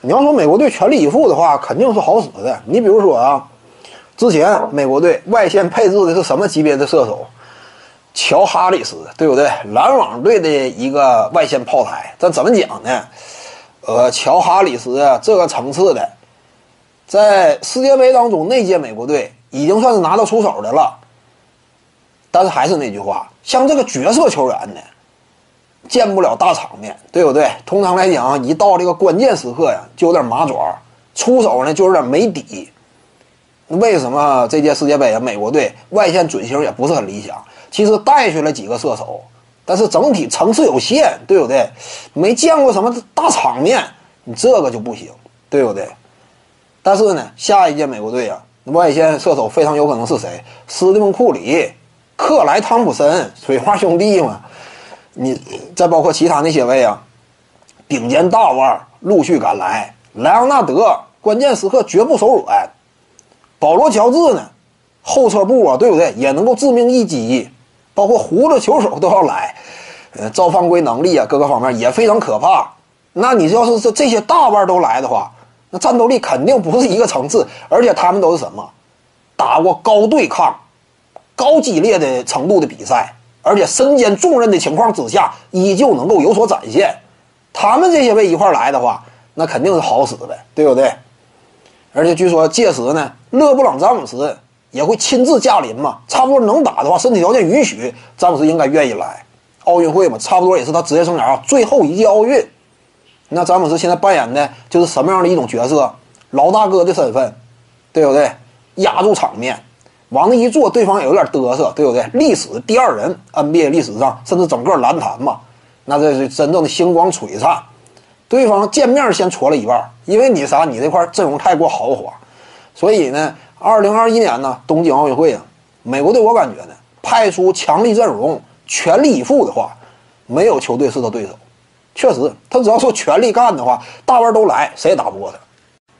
你要说美国队全力以赴的话，肯定是好使的。你比如说啊，之前美国队外线配置的是什么级别的射手？乔哈里斯，对不对？篮网队的一个外线炮台。但怎么讲呢？呃，乔哈里斯，这个层次的，在世界杯当中那届美国队已经算是拿得出手的了。但是还是那句话，像这个角色球员呢，见不了大场面，对不对？通常来讲，一到这个关键时刻呀，就有点麻爪，出手呢就有点没底。为什么这届世界杯啊，美国队外线准星也不是很理想？其实带去了几个射手，但是整体层次有限，对不对？没见过什么大场面，你这个就不行，对不对？但是呢，下一届美国队啊，外线射手非常有可能是谁？斯蒂芬·库里。克莱·汤普森，水花兄弟嘛，你再包括其他那些位啊，顶尖大腕陆续赶来。莱昂纳德关键时刻绝不手软，保罗·乔治呢，后撤步啊，对不对？也能够致命一击。包括胡子球手都要来，呃，造犯规能力啊，各个方面也非常可怕。那你要是这这些大腕都来的话，那战斗力肯定不是一个层次。而且他们都是什么？打过高对抗。高激烈的程度的比赛，而且身兼重任的情况之下，依旧能够有所展现。他们这些位一块来的话，那肯定是好使的，对不对？而且据说届时呢，勒布朗詹姆斯也会亲自驾临嘛，差不多能打的话，身体条件允许，詹姆斯应该愿意来奥运会嘛，差不多也是他职业生涯最后一届奥运。那詹姆斯现在扮演的就是什么样的一种角色？老大哥的身份，对不对？压住场面。往那一坐，对方也有点嘚瑟，对不对？历史第二人，NBA 历史上，甚至整个篮坛嘛，那这是真正的星光璀璨。对方见面先戳了一半，因为你啥？你这块阵容太过豪华，所以呢，二零二一年呢，东京奥运会啊，美国队我感觉呢，派出强力阵容，全力以赴的话，没有球队是他对手。确实，他只要说全力干的话，大腕都来，谁也打不过他。